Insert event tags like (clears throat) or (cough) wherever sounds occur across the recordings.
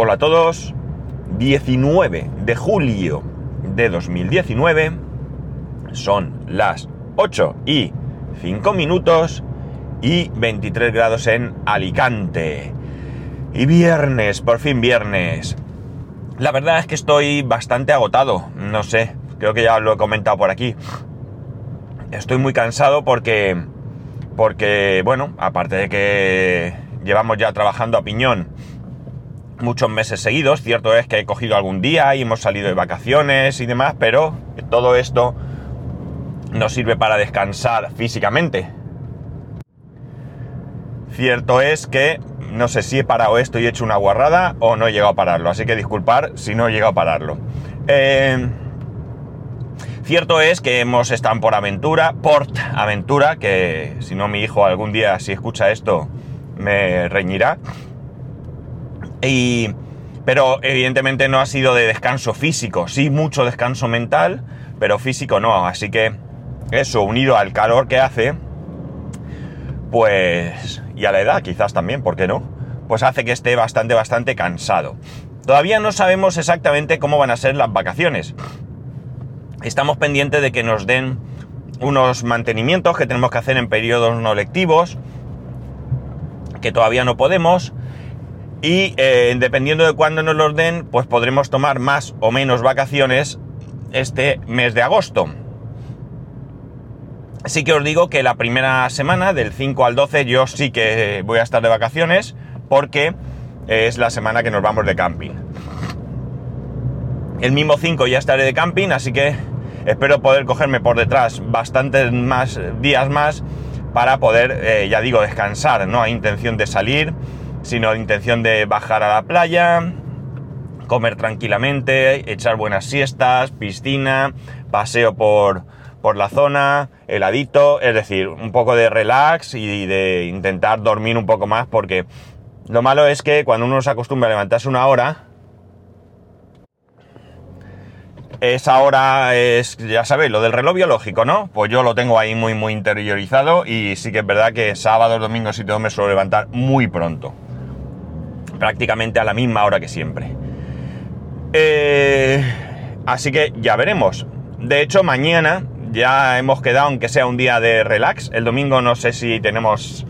Hola a todos. 19 de julio de 2019. Son las 8 y 5 minutos y 23 grados en Alicante. Y viernes, por fin viernes. La verdad es que estoy bastante agotado. No sé, creo que ya lo he comentado por aquí. Estoy muy cansado porque... Porque, bueno, aparte de que llevamos ya trabajando a piñón muchos meses seguidos. Cierto es que he cogido algún día y hemos salido de vacaciones y demás, pero todo esto nos sirve para descansar físicamente. Cierto es que no sé si he parado esto y he hecho una guarrada o no he llegado a pararlo, así que disculpar si no he llegado a pararlo. Eh, cierto es que hemos estado por aventura, Port Aventura, que si no mi hijo algún día si escucha esto me reñirá. Y, pero evidentemente no ha sido de descanso físico, sí mucho descanso mental, pero físico no. Así que eso, unido al calor que hace, pues, y a la edad quizás también, ¿por qué no? Pues hace que esté bastante, bastante cansado. Todavía no sabemos exactamente cómo van a ser las vacaciones. Estamos pendientes de que nos den unos mantenimientos que tenemos que hacer en periodos no lectivos, que todavía no podemos, y eh, dependiendo de cuándo nos los den, pues podremos tomar más o menos vacaciones este mes de agosto. Sí que os digo que la primera semana, del 5 al 12, yo sí que voy a estar de vacaciones porque es la semana que nos vamos de camping. El mismo 5 ya estaré de camping, así que espero poder cogerme por detrás bastantes más días más para poder, eh, ya digo, descansar. No hay intención de salir sino intención de bajar a la playa, comer tranquilamente, echar buenas siestas, piscina, paseo por, por la zona, heladito, es decir, un poco de relax y de intentar dormir un poco más porque lo malo es que cuando uno se acostumbra a levantarse una hora, esa hora es, ya sabéis, lo del reloj biológico, ¿no? Pues yo lo tengo ahí muy, muy interiorizado y sí que es verdad que sábados, domingos y todo me suelo levantar muy pronto prácticamente a la misma hora que siempre. Eh, así que ya veremos. De hecho, mañana ya hemos quedado, aunque sea un día de relax. El domingo no sé si tenemos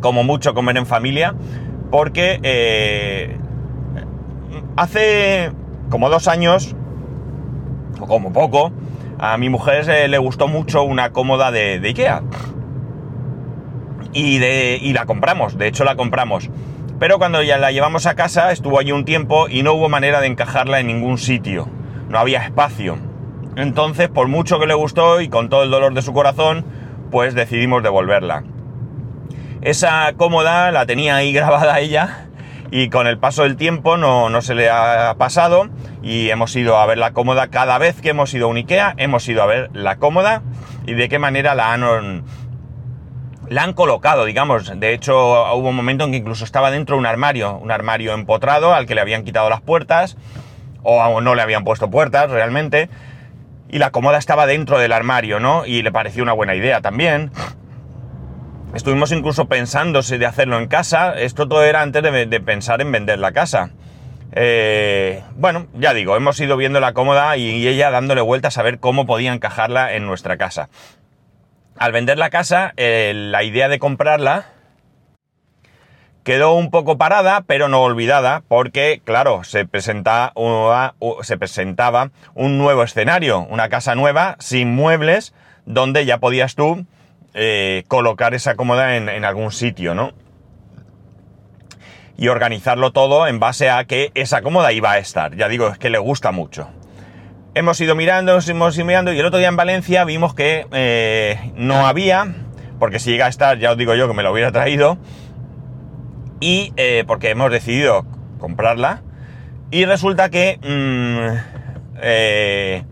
como mucho comer en familia, porque eh, hace como dos años, o como poco, a mi mujer le gustó mucho una cómoda de, Ikea. Y la compramos, de hecho la compramos. Pero cuando ya la llevamos a casa, estuvo allí un tiempo y no hubo manera de encajarla en ningún sitio. No había espacio. Entonces, por mucho que le gustó y con todo el dolor de su corazón, pues decidimos devolverla. Esa cómoda la tenía ahí (laughs) grabada ella y con el paso del tiempo no, no, se le ha pasado y hemos ido a ver la cómoda cada vez que hemos ido a un Ikea, hemos ido a ver la cómoda y de qué manera la han la han colocado, digamos. De hecho, hubo un momento en que incluso estaba dentro de un armario, un armario empotrado al que le habían quitado las puertas, o no le habían puesto puertas realmente, y la cómoda estaba dentro del armario, ¿no? Y le pareció una buena idea también. Estuvimos incluso pensando si de hacerlo en casa. Esto todo era antes de, pensar en vender la casa. Eh, bueno, ya digo, hemos ido viendo la cómoda y ella dándole vueltas a ver cómo podía encajarla en nuestra casa al vender la casa, eh, la idea de comprarla quedó un poco parada, pero no olvidada, porque, claro, se, presenta se presentaba un nuevo escenario, una casa nueva, sin muebles, donde ya podías tú eh, colocar esa cómoda en, en algún sitio, ¿no? Y organizarlo todo en base a que esa cómoda iba a estar. Ya digo, es que le gusta mucho hemos ido mirando, hemos ido mirando y el otro día en Valencia vimos que eh, no había, porque si llega a estar, ya os digo yo que me lo hubiera traído, y eh, porque hemos decidido comprarla, y resulta que, mm, eh,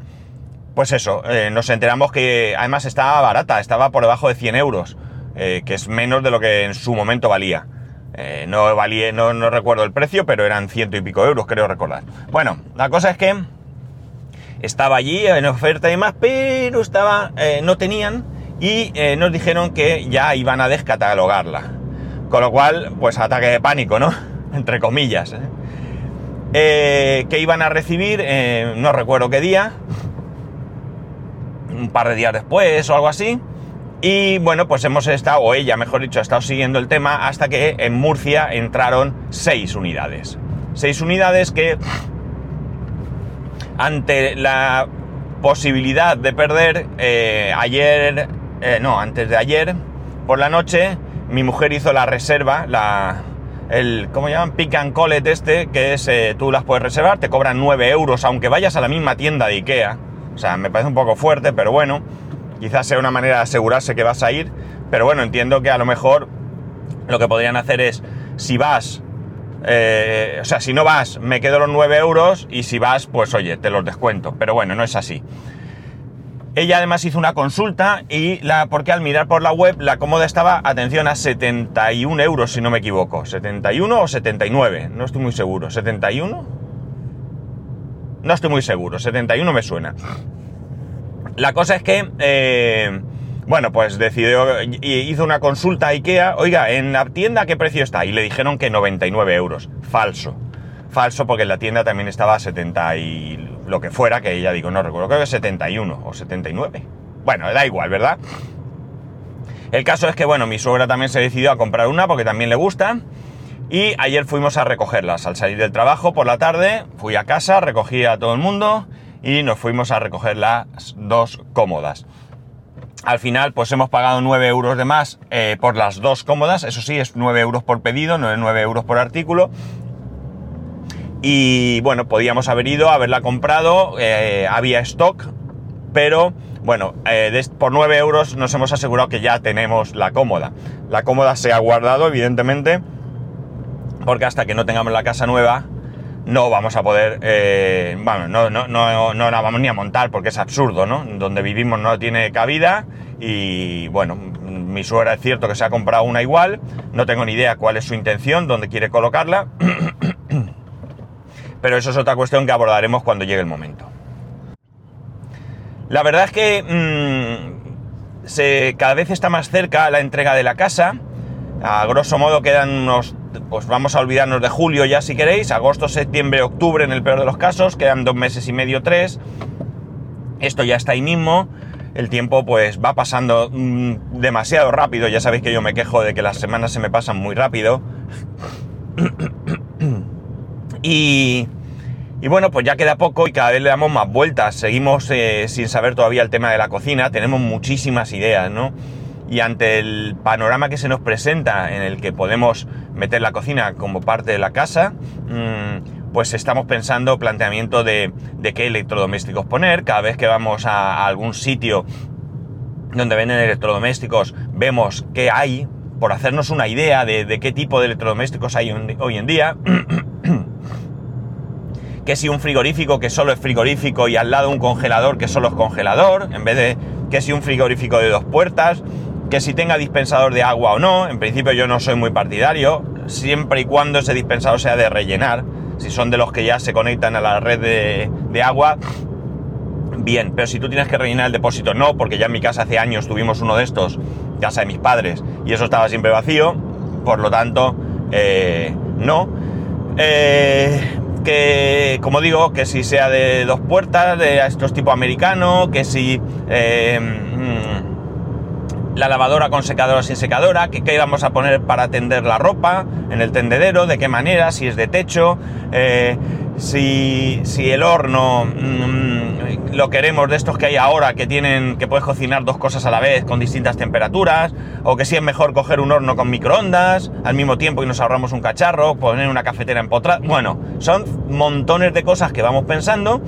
pues eso, nos enteramos que además estaba barata, estaba por debajo de 100 euros, que es menos de lo que en su momento valía. no valía, no, no recuerdo el precio, pero eran ciento y pico euros, creo recordar. Bueno, la cosa es que estaba allí en oferta y demás, pero estaba, eh, no tenían y eh, nos dijeron que ya iban a descatalogarla. Con lo cual, pues ataque de pánico, ¿no? (laughs) entre comillas, ¿eh? Que iban a recibir, no recuerdo qué día, un par de días después o algo así. Y bueno, pues hemos estado, o ella mejor dicho, ha estado siguiendo el tema hasta que en Murcia entraron seis unidades. Seis unidades que ante la posibilidad de perder, eh, ayer, no, antes de ayer, por la noche, mi mujer hizo la reserva, la, el, ¿cómo llaman? Pick and Collet este, que es, eh, tú las puedes reservar, te cobran 9 euros, aunque vayas a la misma tienda de Ikea. O sea, me parece un poco fuerte, pero bueno, quizás sea una manera de asegurarse que vas a ir. Pero bueno, entiendo que a lo mejor lo que podrían hacer es, si vas, eh, o sea, si no vas, me quedo los 9 euros, y si vas, pues oye, te los descuento. Pero bueno, no es así. Ella además hizo una consulta y la, porque al mirar por la web la cómoda estaba, atención, a 71 euros si no me equivoco. 71 o 79, no estoy muy seguro. ¿71? No estoy muy seguro, 71 me suena. La cosa es que, eh, bueno, pues decidió, hizo una consulta a Ikea, oiga, ¿en la tienda qué precio está? Y le dijeron que 99 euros. Falso. Falso porque en la tienda también estaba a 70 y lo que fuera, que ya digo, no recuerdo, creo que 71 o 79. Bueno, da igual, ¿verdad? El caso es que, bueno, mi suegra también se decidió a comprar una porque también le gusta. Y ayer fuimos a recogerlas. Al salir del trabajo por la tarde, fui a casa, recogí a todo el mundo y nos fuimos a recoger las dos cómodas. Al final, pues hemos pagado 9 euros de más eh, por las dos cómodas. Eso sí, es 9 euros por pedido, no es 9 euros por artículo. Y bueno, podíamos haber ido, haberla comprado, eh, había stock, pero bueno, eh, por 9 euros nos hemos asegurado que ya tenemos la cómoda. La cómoda se ha guardado, evidentemente, porque hasta que no tengamos la casa nueva, no vamos a poder, eh, bueno, no, no, no, no, la vamos ni a montar porque es absurdo, ¿no? Donde vivimos no tiene cabida y bueno, mi suegra es cierto que se ha comprado una igual, no tengo ni idea cuál es su intención, dónde quiere colocarla. (coughs) pero eso es otra cuestión que abordaremos cuando llegue el momento. La verdad es que mm, cada vez está más cerca la entrega de la casa. A grosso modo quedan unos, pues vamos a olvidarnos de julio ya si queréis, agosto, septiembre, octubre en el peor de los casos, quedan dos meses y medio, tres. Esto ya está ahí mismo. El tiempo pues va pasando mm, demasiado rápido, ya sabéis que yo me quejo de que las semanas se me pasan muy rápido. Y, bueno, pues ya queda poco y cada vez le damos más vueltas. Seguimos eh, sin saber todavía el tema de la cocina, tenemos muchísimas ideas, ¿no? Y ante el panorama que se nos presenta en el que podemos meter la cocina como parte de la casa, mm, pues estamos pensando planteamiento de, qué electrodomésticos poner. Cada vez que vamos a, algún sitio donde venden electrodomésticos, vemos qué hay, por hacernos una idea de, qué tipo de electrodomésticos hay hoy en día. (coughs) que si un frigorífico que solo es frigorífico y al lado un congelador que solo es congelador, en vez de que si un frigorífico de dos puertas, que si tenga dispensador de agua o no, en principio yo no soy muy partidario, siempre y cuando ese dispensador sea de rellenar, si son de los que ya se conectan a la red de, agua, bien, pero si tú tienes que rellenar el depósito, no, porque ya en mi casa hace años tuvimos uno de estos, casa de mis padres, y eso estaba siempre vacío, por lo tanto, eh, no. Eh, que, como digo, que si sea de dos puertas, de estos tipo americano, que si eh, mm, la lavadora con secadora sin secadora, que qué vamos a poner para tender la ropa en el tendedero, de qué manera, si es de techo, eh, si, si, el horno mm, lo queremos de estos que hay ahora que tienen que puedes cocinar dos cosas a la vez con distintas temperaturas o que si es mejor coger un horno con microondas al mismo tiempo y nos ahorramos un cacharro poner una cafetera empotrada. Bueno son montones de cosas que vamos pensando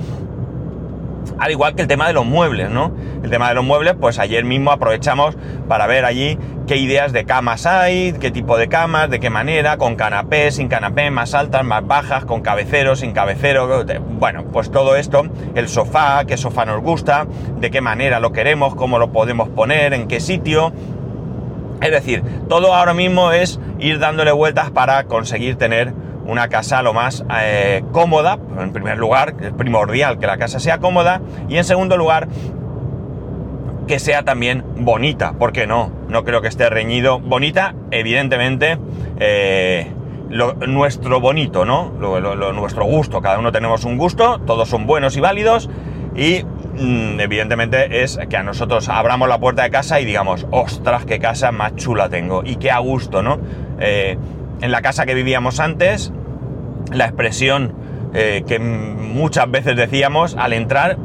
al igual que el tema de los muebles, ¿no? El tema de los muebles, pues ayer mismo aprovechamos para ver allí qué ideas de camas hay, qué tipo de camas, de qué manera, con canapé, sin canapé, más altas, más bajas, con cabecero, sin cabecero. Bueno, pues todo esto, el sofá, qué sofá nos gusta, de qué manera lo queremos, cómo lo podemos poner, en qué sitio. Es decir, todo ahora mismo es ir dándole vueltas para conseguir tener una casa lo más eh, cómoda, en primer lugar, es primordial que la casa sea cómoda, y en segundo lugar, que sea también bonita, porque no, no creo que esté reñido. Bonita, evidentemente, eh, nuestro bonito, ¿no? nuestro gusto, cada uno tenemos un gusto, todos son buenos y válidos y mm, evidentemente es que a nosotros abramos la puerta de casa y digamos, ostras, qué casa más chula tengo y qué a gusto, ¿no? Eh, en la casa que vivíamos antes, la expresión eh, que muchas veces decíamos al entrar,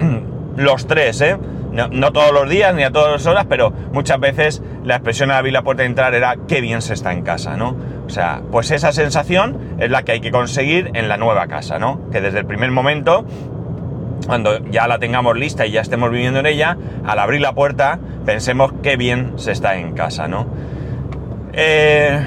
(clears throat) los tres, ¿eh? No, todos los días ni a todas las horas, pero muchas veces la expresión al abrir la puerta de entrar era qué bien se está en casa, ¿no? O sea, pues esa sensación es la que hay que conseguir en la nueva casa, ¿no? Que desde el primer momento, cuando ya la tengamos lista y ya estemos viviendo en ella, al abrir la puerta pensemos qué bien se está en casa, ¿no? Eh,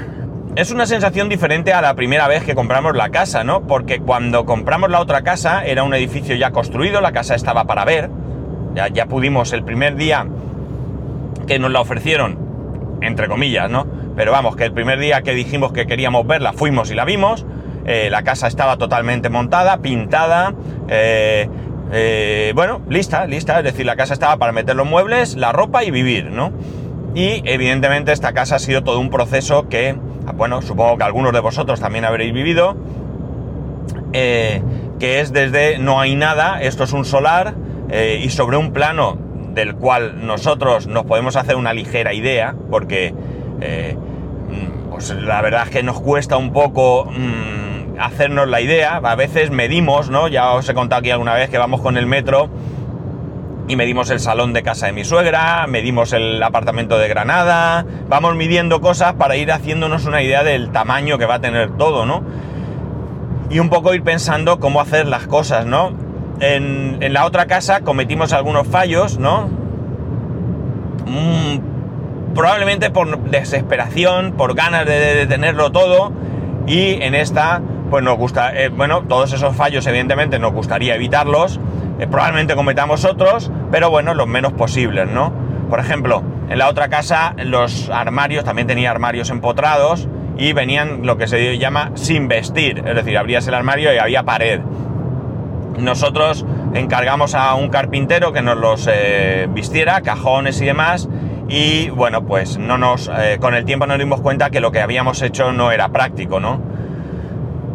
es una sensación diferente a la primera vez que compramos la casa, ¿no? Porque cuando compramos la otra casa era un edificio ya construido, la casa estaba para ver, ya, pudimos el primer día que nos la ofrecieron, entre comillas, ¿no? Pero vamos, que el primer día que dijimos que queríamos verla, fuimos y la vimos, eh, la casa estaba totalmente montada, pintada, eh, eh, bueno, lista, lista, es decir, la casa estaba para meter los muebles, la ropa y vivir, ¿no? Y evidentemente esta casa ha sido todo un proceso que Ah, bueno, supongo que algunos de vosotros también habréis vivido, eh, que es desde no hay nada, esto es un solar, eh, y sobre un plano del cual nosotros nos podemos hacer una ligera idea, porque eh, mm, pues la verdad es que nos cuesta un poco mm, hacernos la idea, a veces medimos, ¿no? Ya os he contado aquí alguna vez que vamos con el metro y medimos el salón de casa de mi suegra, medimos el apartamento de Granada, vamos midiendo cosas para ir haciéndonos una idea del tamaño que va a tener todo, ¿no? Y un poco ir pensando cómo hacer las cosas, ¿no? En, la otra casa cometimos algunos fallos, ¿no? Mm, probablemente por desesperación, por ganas de, tenerlo todo, y en esta, pues nos gusta, eh, bueno, todos esos fallos evidentemente nos gustaría evitarlos, eh, probablemente cometamos otros, pero bueno, los menos posibles, ¿no? Por ejemplo, en la otra casa los armarios, también tenía armarios empotrados y venían lo que se llama sin vestir, es decir, abrías el armario y había pared. Nosotros encargamos a un carpintero que nos los eh, vistiera, cajones y demás, y bueno, pues no nos, con el tiempo nos dimos cuenta que lo que habíamos hecho no era práctico, ¿no?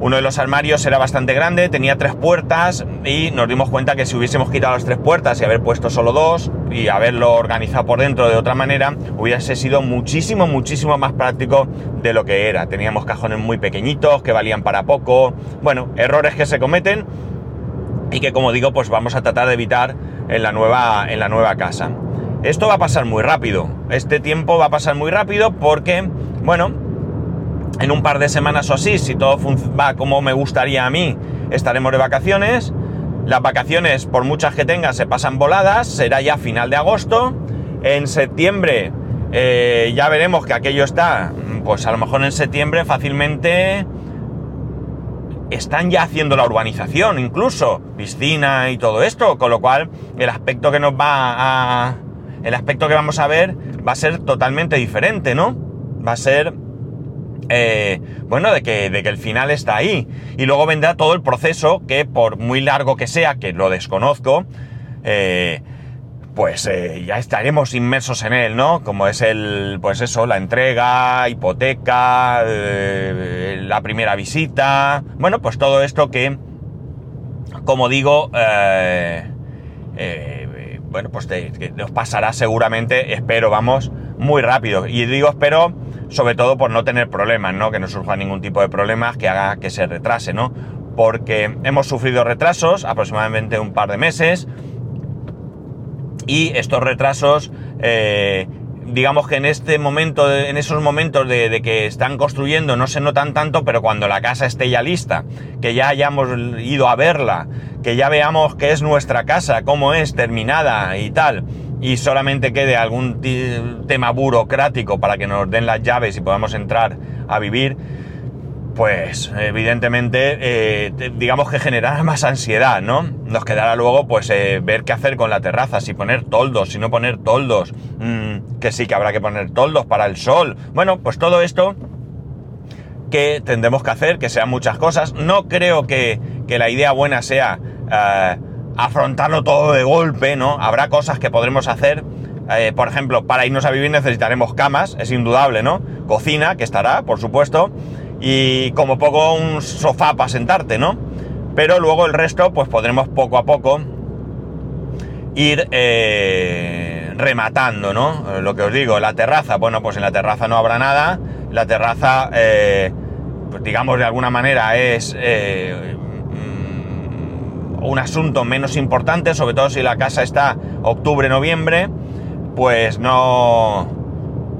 Uno de los armarios era bastante grande, tenía tres puertas y nos dimos cuenta que si hubiésemos quitado las tres puertas y haber puesto solo dos y haberlo organizado por dentro de otra manera, hubiese sido muchísimo, muchísimo más práctico de lo que era. Teníamos cajones muy pequeñitos que valían para poco. Bueno, errores que se cometen y que como digo, pues vamos a tratar de evitar en la nueva, en la nueva casa. Esto va a pasar muy rápido. Este tiempo va a pasar muy rápido porque, bueno, en un par de semanas o así, si todo va como me gustaría a mí, estaremos de vacaciones. Las vacaciones, por muchas que tengas, se pasan voladas, será ya final de agosto. En septiembre eh, ya veremos que aquello está, pues a lo mejor en septiembre fácilmente están ya haciendo la urbanización, incluso piscina y todo esto, con lo cual el aspecto que nos va a... el aspecto que vamos a ver va a ser totalmente diferente, ¿no? Va a ser eh, bueno, de que, de que el final está ahí. Y luego vendrá todo el proceso que por muy largo que sea, que lo desconozco, eh, pues eh, ya estaremos inmersos en él, ¿no? Como es el, pues eso, la entrega, hipoteca, la primera visita, bueno, pues todo esto que, como digo, bueno, pues nos pasará seguramente, espero, vamos, muy rápido. Y digo espero sobre todo por no tener problemas, ¿no? Que no surja ningún tipo de problemas que haga que se retrase, ¿no? Porque hemos sufrido retrasos, aproximadamente un par de meses, y estos retrasos, eh, digamos que en este momento, en esos momentos de, que están construyendo no se notan tanto, pero cuando la casa esté ya lista, que ya hayamos ido a verla, que ya veamos que es nuestra casa, cómo es, terminada y tal, y solamente quede algún tema burocrático para que nos den las llaves y podamos entrar a vivir, pues evidentemente eh, digamos que generará (laughs) más ansiedad, ¿no? Nos quedará luego pues eh, ver qué hacer con la terraza, si poner toldos, si no poner toldos, mm, que sí que habrá que poner toldos para el sol. Bueno, pues todo esto que tendremos que hacer, que sean muchas cosas. No creo que, que la idea buena sea... Eh, afrontarlo todo de golpe, ¿no? Habrá cosas que podremos hacer. Eh, por ejemplo, para irnos a vivir necesitaremos camas, es indudable, ¿no? Cocina, que estará, por supuesto. y como poco un sofá para sentarte, ¿no? Pero luego el resto, pues podremos poco a poco ir eh, rematando, ¿no? Lo que os digo, la terraza, bueno, pues en la terraza no habrá nada, la terraza, eh, pues digamos de alguna manera es un asunto menos importante, sobre todo si la casa está octubre-noviembre, pues no,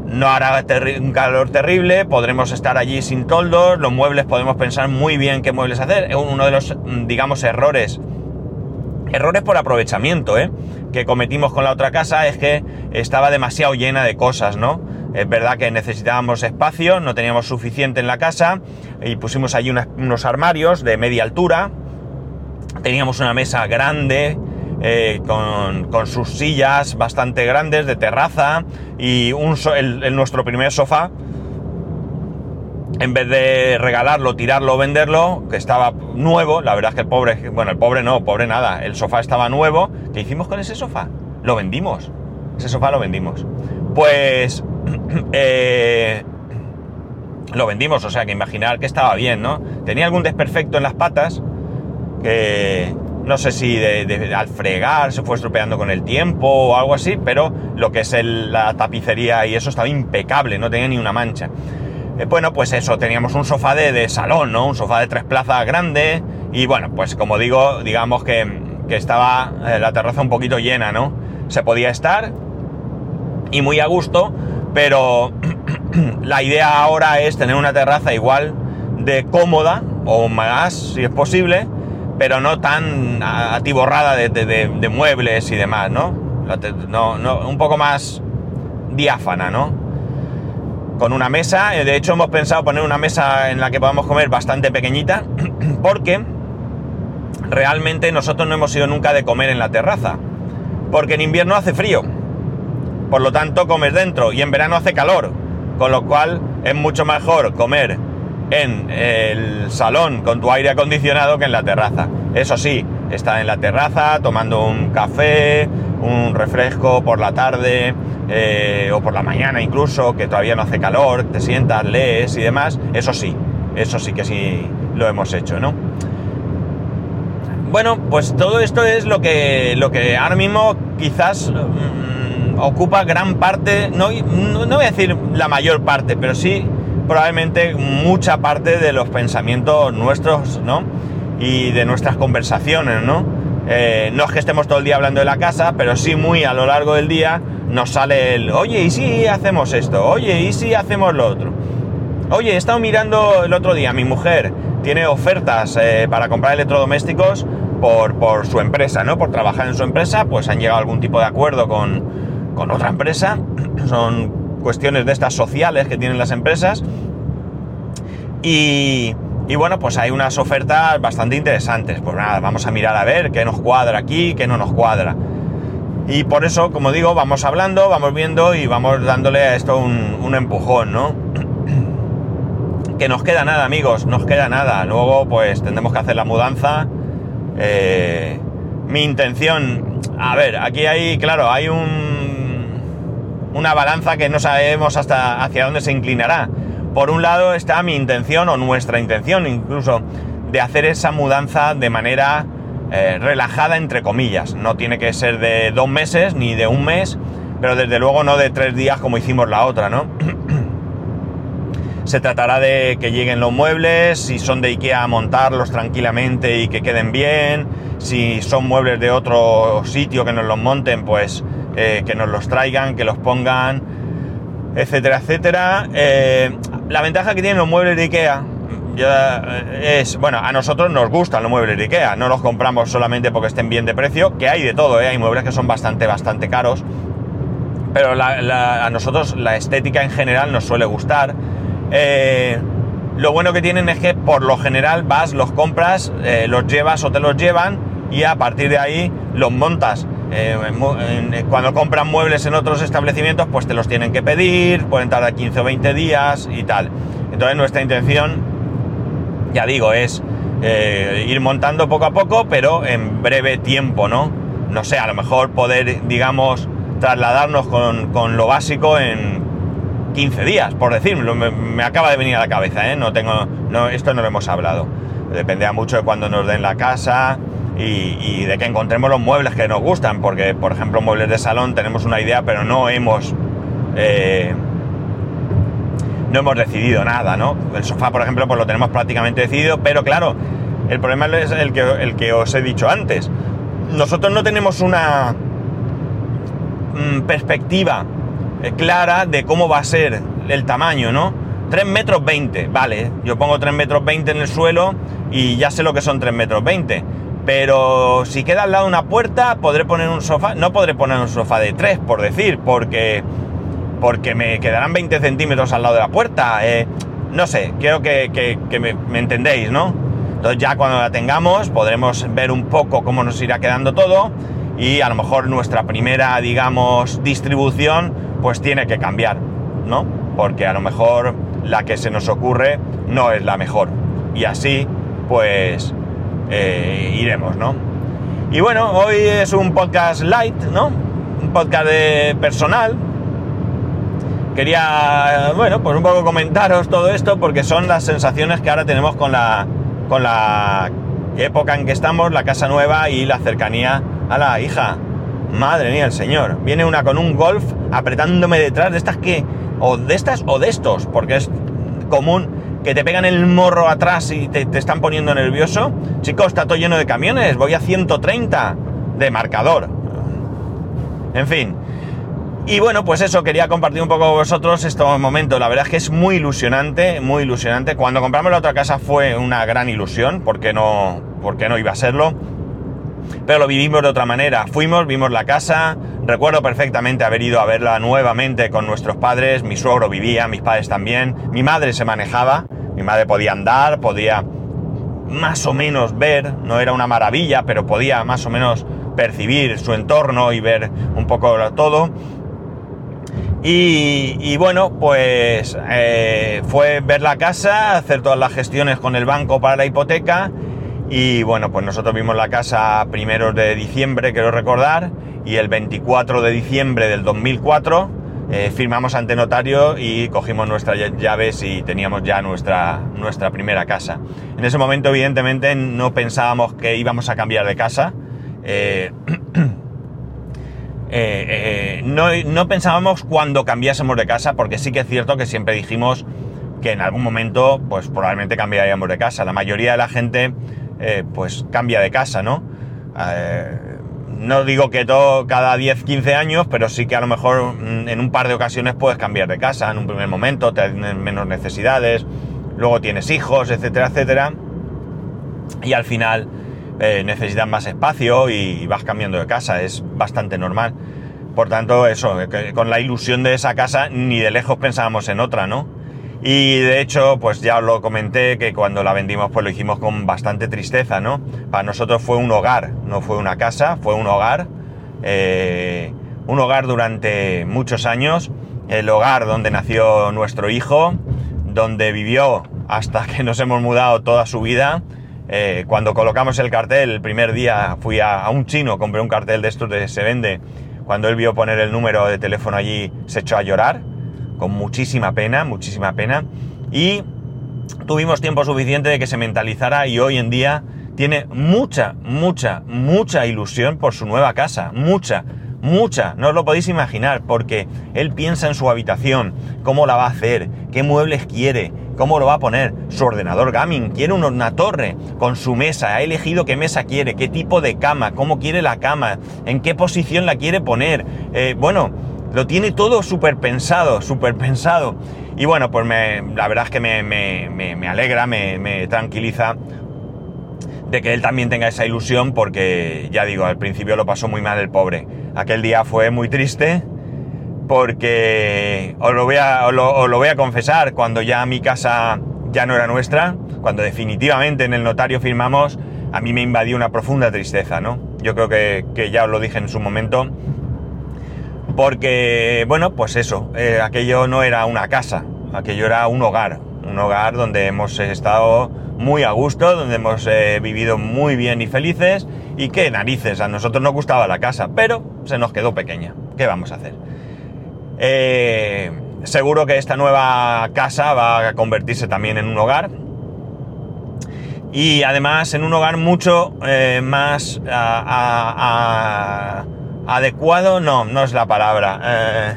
no hará un calor terrible, podremos estar allí sin toldos, los muebles podemos pensar muy bien qué muebles hacer, uno de los, digamos, errores errores por aprovechamiento, ¿eh? que cometimos con la otra casa es que estaba demasiado llena de cosas, ¿no? Es verdad que necesitábamos espacio, no teníamos suficiente en la casa y pusimos allí unos armarios de media altura. Teníamos una mesa grande eh, con, sus sillas bastante grandes de terraza y un, nuestro primer sofá en vez de regalarlo, tirarlo o venderlo, que estaba nuevo, la verdad es que el pobre, bueno, el pobre no, pobre nada, el sofá estaba nuevo, ¿qué hicimos con ese sofá? Lo vendimos, ese sofá lo vendimos. Pues (clears throat) eh, lo vendimos, o sea que imaginar que estaba bien, ¿no? Tenía algún desperfecto en las patas, que no sé si al fregar se fue estropeando con el tiempo o algo así, pero lo que es la tapicería y eso estaba impecable, no tenía ni una mancha. Eh, bueno, pues eso, teníamos un sofá de, salón, ¿no? Un sofá de tres plazas grande y bueno, pues como digo, digamos que, estaba eh, la terraza un poquito llena, ¿no? Se podía estar y muy a gusto, pero (clears throat) la idea ahora es tener una terraza igual de cómoda o más, si es posible, pero no tan atiborrada de, muebles y demás, ¿no? no, un poco más diáfana, ¿no? con una mesa. Eh, de hecho, hemos pensado poner una mesa en la que podamos comer bastante pequeñita, (clears throat) porque realmente nosotros no hemos ido nunca de comer en la terraza. Porque en invierno hace frío. Por lo tanto, comes dentro y en verano hace calor. Con lo cual es mucho mejor comer en el salón con tu aire acondicionado que en la terraza. Eso sí, está en la terraza tomando un café, un refresco por la tarde, eh, o por la mañana incluso, que todavía no hace calor, te sientas, lees y demás, eso sí, eso sí que sí lo hemos hecho, ¿no? Bueno, pues todo esto es lo que, lo que ahora mismo quizás mm, ocupa gran parte, no, no voy a decir la mayor parte, pero sí probablemente mucha parte de los pensamientos nuestros, ¿no? Y de nuestras conversaciones, ¿no? Eh, no es que estemos todo el día hablando de la casa, pero sí muy a lo largo del día nos sale el, oye, ¿y si hacemos esto? Oye, ¿y si hacemos lo otro? Oye, he estado mirando el otro día, mi mujer tiene ofertas eh, para comprar electrodomésticos por, por, su empresa, ¿no? Por trabajar en su empresa, pues han llegado a algún tipo de acuerdo con, con otra empresa. (clears throat) Son cuestiones de estas sociales que tienen las empresas. Y, y bueno, pues hay unas ofertas bastante interesantes. Pues nada, vamos a mirar a ver qué nos cuadra aquí, qué no nos cuadra. Y por eso, como digo, vamos hablando, vamos viendo y vamos dándole a esto un, empujón, ¿no? (clears throat) que nos queda nada, amigos, nos queda nada. Luego, pues tendremos que hacer la mudanza. Eh, mi intención, a ver, aquí hay, claro, hay un, una balanza que no sabemos hasta hacia dónde se inclinará por un lado está mi intención o nuestra intención incluso de hacer esa mudanza de manera eh, relajada entre comillas. No tiene que ser de dos meses ni de un mes, pero desde luego no de tres días como hicimos la otra, ¿no? (clears throat) Se tratará de que lleguen los muebles, si son de Ikea montarlos tranquilamente y que queden bien, si son muebles de otro sitio que nos los monten, pues eh, que nos los traigan, que los pongan, etcétera, etcétera. Eh, la ventaja que tienen los muebles de Ikea eh, es, bueno, a nosotros nos gustan los muebles de Ikea, no los compramos solamente porque estén bien de precio, que hay de todo, hay muebles que son bastante, bastante caros, pero a nosotros la estética en general nos suele gustar. Lo bueno que tienen es que por lo general vas, los compras, los llevas o te los llevan y a partir de ahí los montas. Cuando compran muebles en otros establecimientos, pues te los tienen que pedir, pueden tardar 15 o 20 días y tal. Entonces nuestra intención ya digo, es eh, ir montando poco a poco, pero en breve tiempo, ¿no? No sé, a lo mejor poder, digamos, trasladarnos con, lo básico en, 15 días, por decirlo, me, me acaba de venir a la cabeza, ¿eh? No tengo, no, esto no lo hemos hablado. Dependerá mucho de cuando nos den la casa y, de que encontremos los muebles que nos gustan, porque, por ejemplo, muebles de salón tenemos una idea, pero no hemos... eh, no hemos decidido nada, ¿no? El sofá, por ejemplo, pues lo tenemos prácticamente decidido, pero claro, el problema es el que, el que os he dicho antes. Nosotros no tenemos una mm, perspectiva eh, clara de cómo va a ser el tamaño, ¿no? 3 metros 20, vale, yo pongo 3 metros 20 en el suelo y ya sé lo que son 3 metros 20. Pero si queda al lado una puerta, podré poner un sofá. No podré poner un sofá de 3, por decir, porque porque me quedarán 20 centímetros al lado de la puerta. eh, no sé, creo que, me, me entendéis, ¿no? Entonces ya cuando la tengamos podremos ver un poco cómo nos irá quedando todo y a lo mejor nuestra primera, digamos, distribución pues tiene que cambiar, ¿no? Porque a lo mejor la que se nos ocurre no es la mejor. Y así pues eh, iremos, ¿no? Y bueno, hoy es un podcast light, ¿no? Un podcast de personal, quería, bueno, pues un poco comentaros todo esto porque son las sensaciones que ahora tenemos con la, con la época en que estamos, la casa nueva y la cercanía a la hija. Madre mía, el señor. Viene una con un golf apretándome detrás de estas que, o de estas o de estos, porque es común que te pegan el morro atrás y te, te están poniendo nervioso. Chicos, está todo lleno de camiones, voy a 130 de marcador. En fin, y bueno, pues eso, quería compartir un poco con vosotros este momento. La verdad es que es muy ilusionante, muy ilusionante. Cuando compramos la otra casa fue una gran ilusión, porque no, porque no iba a serlo. Pero lo vivimos de otra manera. Fuimos, vimos la casa. Recuerdo perfectamente haber ido a verla nuevamente con nuestros padres. Mi suegro vivía, mis padres también. Mi madre se manejaba. Mi madre podía andar, podía más o menos ver. No era una maravilla, pero podía más o menos percibir su entorno y ver un poco todo. Y, bueno, pues eh, fue ver la casa, hacer todas las gestiones con el banco para la hipoteca. Y bueno, pues nosotros vimos la casa a primeros de diciembre, quiero recordar, y el 24 de diciembre del 2004 eh, firmamos ante notario y cogimos nuestras ll- llaves y teníamos ya nuestra, nuestra primera casa. En ese momento, evidentemente, no pensábamos que íbamos a cambiar de casa. (clears throat) Eh, eh, no, no pensábamos cuando cambiásemos de casa, porque sí que es cierto que siempre dijimos que en algún momento, pues probablemente cambiaríamos de casa. La mayoría de la gente, pues cambia de casa, ¿no? No digo que todo cada 10, 15 años, pero sí que a lo mejor mm, en un par de ocasiones puedes cambiar de casa. En un primer momento tienes menos necesidades, luego tienes hijos, etcétera, etcétera. Y al final eh, necesitas más espacio y vas cambiando de casa, es bastante normal. Por tanto, eso, que con la ilusión de esa casa ni de lejos pensábamos en otra, ¿no? Y de hecho, pues ya os lo comenté que cuando la vendimos pues lo hicimos con bastante tristeza, ¿no? Para nosotros fue un hogar, no fue una casa, fue un hogar. eh, un hogar durante muchos años, el hogar donde nació nuestro hijo, donde vivió hasta que nos hemos mudado toda su vida. Eh, cuando colocamos el cartel, el primer día fui a, a un chino, compré un cartel de estos de se vende. Cuando él vio poner el número de teléfono allí, se echó a llorar, con muchísima pena, muchísima pena. Y tuvimos tiempo suficiente de que se mentalizara y hoy en día tiene mucha, mucha, mucha ilusión por su nueva casa. Mucha, mucha. No os lo podéis imaginar porque él piensa en su habitación, cómo la va a hacer, qué muebles quiere, cómo lo va a poner, su ordenador gaming, quiere una, torre con su mesa, ha elegido qué mesa quiere, qué tipo de cama, cómo quiere la cama, en qué posición la quiere poner. Eh, bueno, lo tiene todo súper pensado, súper pensado. Y bueno, pues me- la verdad es que me, me- me- alegra, me, tranquiliza de que él también tenga esa ilusión porque, ya digo, al principio lo pasó muy mal el pobre. Aquel día fue muy triste porque, os lo voy a, os lo voy a confesar, cuando ya mi casa ya no era nuestra, cuando definitivamente en el notario firmamos, a mí me invadió una profunda tristeza, ¿no? Yo creo que, que ya os lo dije en su momento, porque, bueno, pues eso, eh, aquello no era una casa, aquello era un hogar, un hogar donde hemos estado muy a gusto, donde hemos eh, vivido muy bien y felices, y que narices, a nosotros nos gustaba la casa, pero se nos quedó pequeña. ¿Qué vamos a hacer? Eh, seguro que esta nueva casa va a convertirse también en un hogar. Y además en un hogar mucho más adecuado, no, no es la palabra. Eh,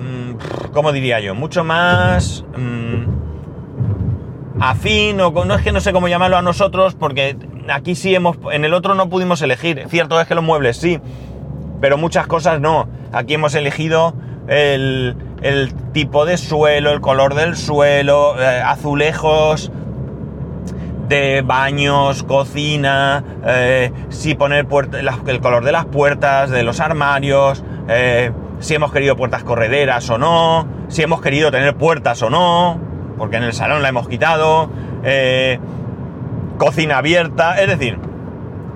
mm, ¿Cómo diría yo? Mucho más mm, afín, o no es que no sé cómo llamarlo a nosotros, porque aquí sí hemos, en el otro no pudimos elegir. Cierto es que los muebles sí, pero muchas cosas no. Aquí hemos elegido el, tipo de suelo, el color del suelo, eh, azulejos de baños, cocina, eh, si poner el color de las puertas, de los armarios, eh, si hemos querido puertas correderas o no, si hemos querido tener puertas o no, porque en el salón la hemos quitado, cocina abierta, es decir,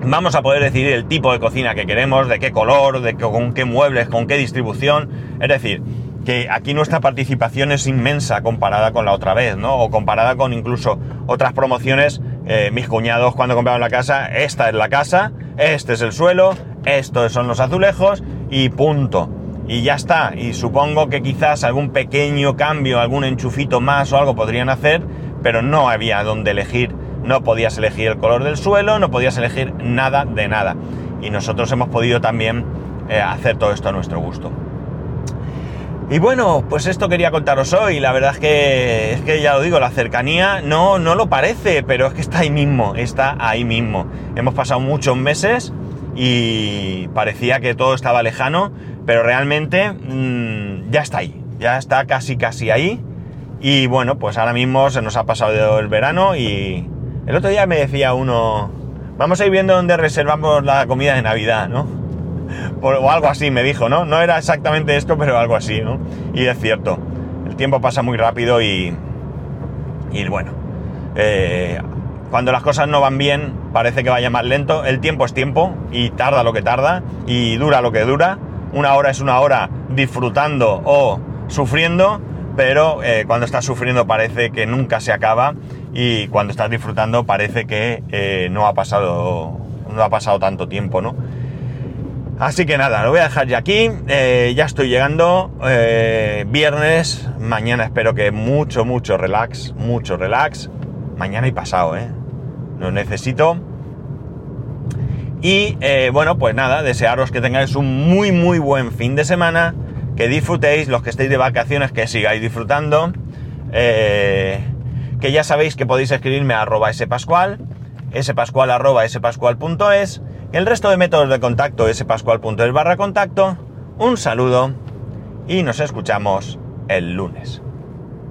vamos a poder decidir el tipo de cocina que queremos, de qué color, de con qué muebles, con qué distribución. Es decir, que aquí nuestra participación es inmensa comparada con la otra vez, ¿no? O comparada con incluso otras promociones. Eh, mis cuñados cuando compraron la casa, esta es la casa, este es el suelo, estos son los azulejos y punto. Y ya está. Y supongo que quizás algún pequeño cambio, algún enchufito más o algo podrían hacer, pero no había donde elegir no podías elegir el color del suelo, no podías elegir nada de nada. Y nosotros hemos podido también eh, hacer todo esto a nuestro gusto. Y bueno, pues esto quería contaros hoy. La verdad es que, es que ya lo digo, la cercanía no, no lo parece, pero es que está ahí mismo, está ahí mismo. Hemos pasado muchos meses y parecía que todo estaba lejano, pero realmente mm, ya está ahí, ya está casi casi ahí. Y bueno, pues ahora mismo se nos ha pasado el verano y, el otro día me decía uno, vamos a ir viendo dónde reservamos la comida de Navidad, ¿no? O algo así me dijo, ¿no? No era exactamente esto, pero algo así, ¿no? Y es cierto, el tiempo pasa muy rápido y, y bueno, eh, cuando las cosas no van bien parece que vaya más lento, el tiempo es tiempo y tarda lo que tarda y dura lo que dura, una hora es una hora disfrutando o sufriendo, pero eh, cuando estás sufriendo parece que nunca se acaba y cuando estás disfrutando parece que eh, no ha pasado no ha pasado tanto tiempo, ¿no? Así que nada, lo voy a dejar ya aquí. Eh, ya estoy llegando. Eh, viernes. Mañana espero que mucho, mucho relax. Mucho relax. Mañana y pasado, ¿eh? Lo necesito. Y bueno, pues nada, desearos que tengáis un muy, muy buen fin de semana. Que disfrutéis, los que estéis de vacaciones, que sigáis disfrutando. Eh, que ya sabéis que podéis escribirme a arroba spascual, spascual arroba spascual.es, el resto de métodos de contacto spascual.es barra contacto. Un saludo y nos escuchamos el lunes.